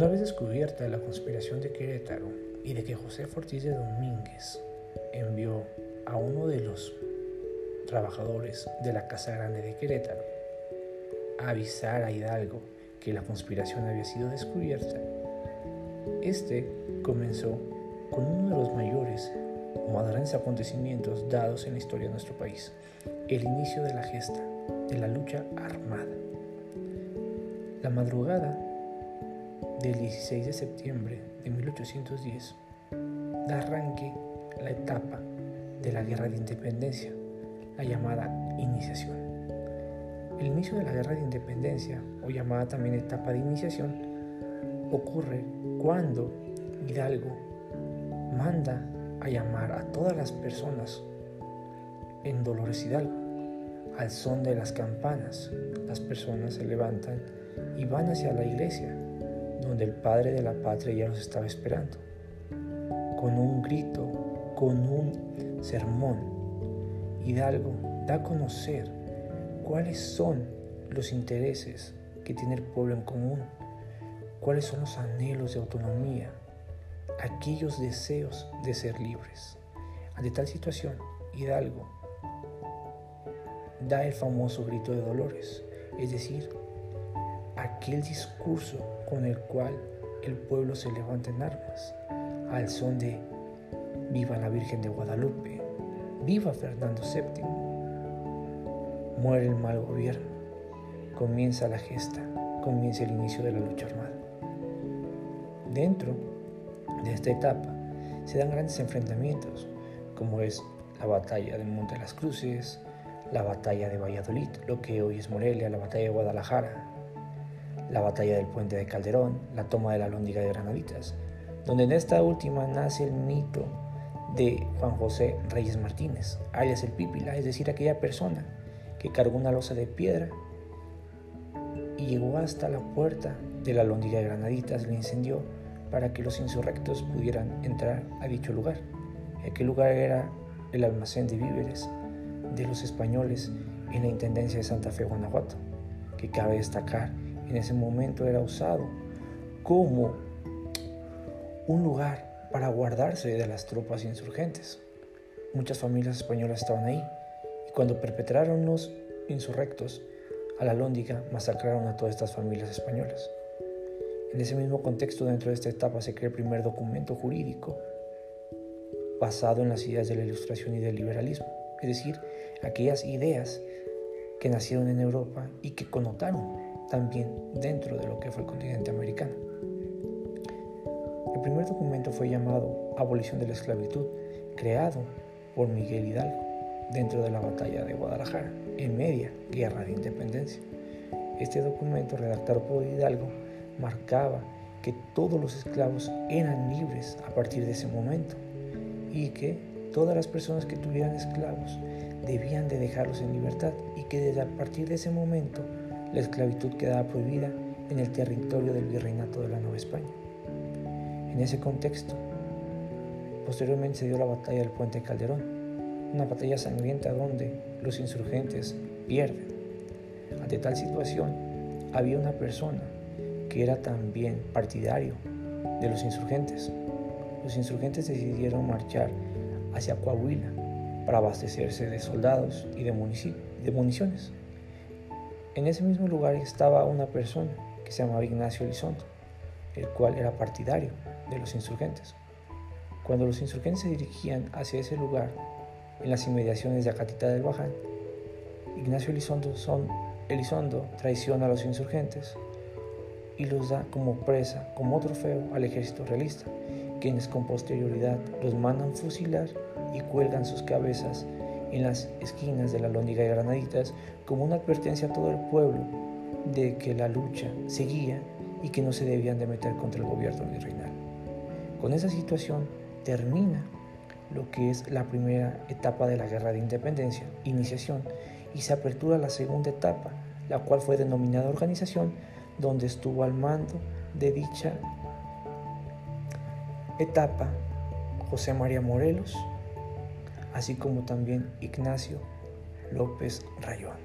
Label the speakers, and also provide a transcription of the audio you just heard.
Speaker 1: Una vez descubierta la conspiración de Querétaro y de que José Ortiz de Domínguez envió a uno de los trabajadores de la Casa Grande de Querétaro a avisar a Hidalgo que la conspiración había sido descubierta, este comenzó con uno de los mayores o grandes acontecimientos dados en la historia de nuestro país, el inicio de la gesta de la lucha armada. La madrugada del 16 de septiembre de 1810 da arranque la etapa de la Guerra de Independencia, la llamada iniciación. El inicio de la Guerra de Independencia, o llamada también etapa de iniciación, ocurre cuando Hidalgo manda a llamar a todas las personas en Dolores Hidalgo. Al son de las campanas, las personas se levantan y van hacia la iglesia, donde el Padre de la Patria ya los estaba esperando. Con un grito, con un sermón, Hidalgo da a conocer cuáles son los intereses que tiene el pueblo en común, cuáles son los anhelos de autonomía, aquellos deseos de ser libres. Ante tal situación, Hidalgo da el famoso grito de dolores, es decir, aquel discurso con el cual el pueblo se levanta en armas, al son de Viva la Virgen de Guadalupe, viva Fernando VII, muere el mal gobierno, comienza la gesta, comienza el inicio de la lucha armada. Dentro de esta etapa se dan grandes enfrentamientos, como es la batalla de Monte de las Cruces, la batalla de Valladolid, lo que hoy es Morelia, la batalla de Guadalajara, la batalla del puente de Calderón, la toma de la Lóndiga de Granaditas, donde en esta última nace el mito de Juan José Reyes Martínez, alias el Pípila, es decir, aquella persona que cargó una losa de piedra y llegó hasta la puerta de la Lóndiga de Granaditas, la incendió para que los insurrectos pudieran entrar a dicho lugar. Aquel lugar era el almacén de víveres de los españoles en la Intendencia de Santa Fe, Guanajuato, que cabe destacar, en ese momento era usado como un lugar para guardarse de las tropas insurgentes. Muchas familias españolas estaban ahí y cuando perpetraron los insurrectos a la Lóndiga masacraron a todas estas familias españolas. En ese mismo contexto, dentro de esta etapa, se crea el primer documento jurídico basado en las ideas de la ilustración y del liberalismo, es decir, aquellas ideas que nacieron en Europa y que connotaron también dentro de lo que fue el continente americano. El primer documento fue llamado Abolición de la Esclavitud, creado por Miguel Hidalgo dentro de la batalla de Guadalajara, en media guerra de independencia. Este documento, redactado por Hidalgo, marcaba que todos los esclavos eran libres a partir de ese momento y que todas las personas que tuvieran esclavos debían de dejarlos en libertad y que desde a partir de ese momento la esclavitud quedaba prohibida en el territorio del virreinato de la Nueva España. En ese contexto, posteriormente se dio la batalla del puente Calderón, una batalla sangrienta donde los insurgentes pierden. Ante tal situación, había una persona que era también partidario de los insurgentes. Los insurgentes decidieron marchar hacia Coahuila para abastecerse de soldados y de, de municiones. En ese mismo lugar estaba una persona que se llamaba Ignacio Elizondo, el cual era partidario de los insurgentes. Cuando los insurgentes se dirigían hacia ese lugar, en las inmediaciones de Acatita del Baján, Ignacio Elizondo, son, Elizondo traiciona a los insurgentes y los da como presa, como trofeo al ejército realista, quienes con posterioridad los mandan fusilar y cuelgan sus cabezas en las esquinas de la lóndiga de Granaditas como una advertencia a todo el pueblo de que la lucha seguía y que no se debían de meter contra el gobierno virreinal. Con esa situación termina lo que es la primera etapa de la guerra de independencia, iniciación, y se apertura la segunda etapa, la cual fue denominada organización, donde estuvo al mando de dicha etapa José María Morelos, así como también Ignacio López Rayón.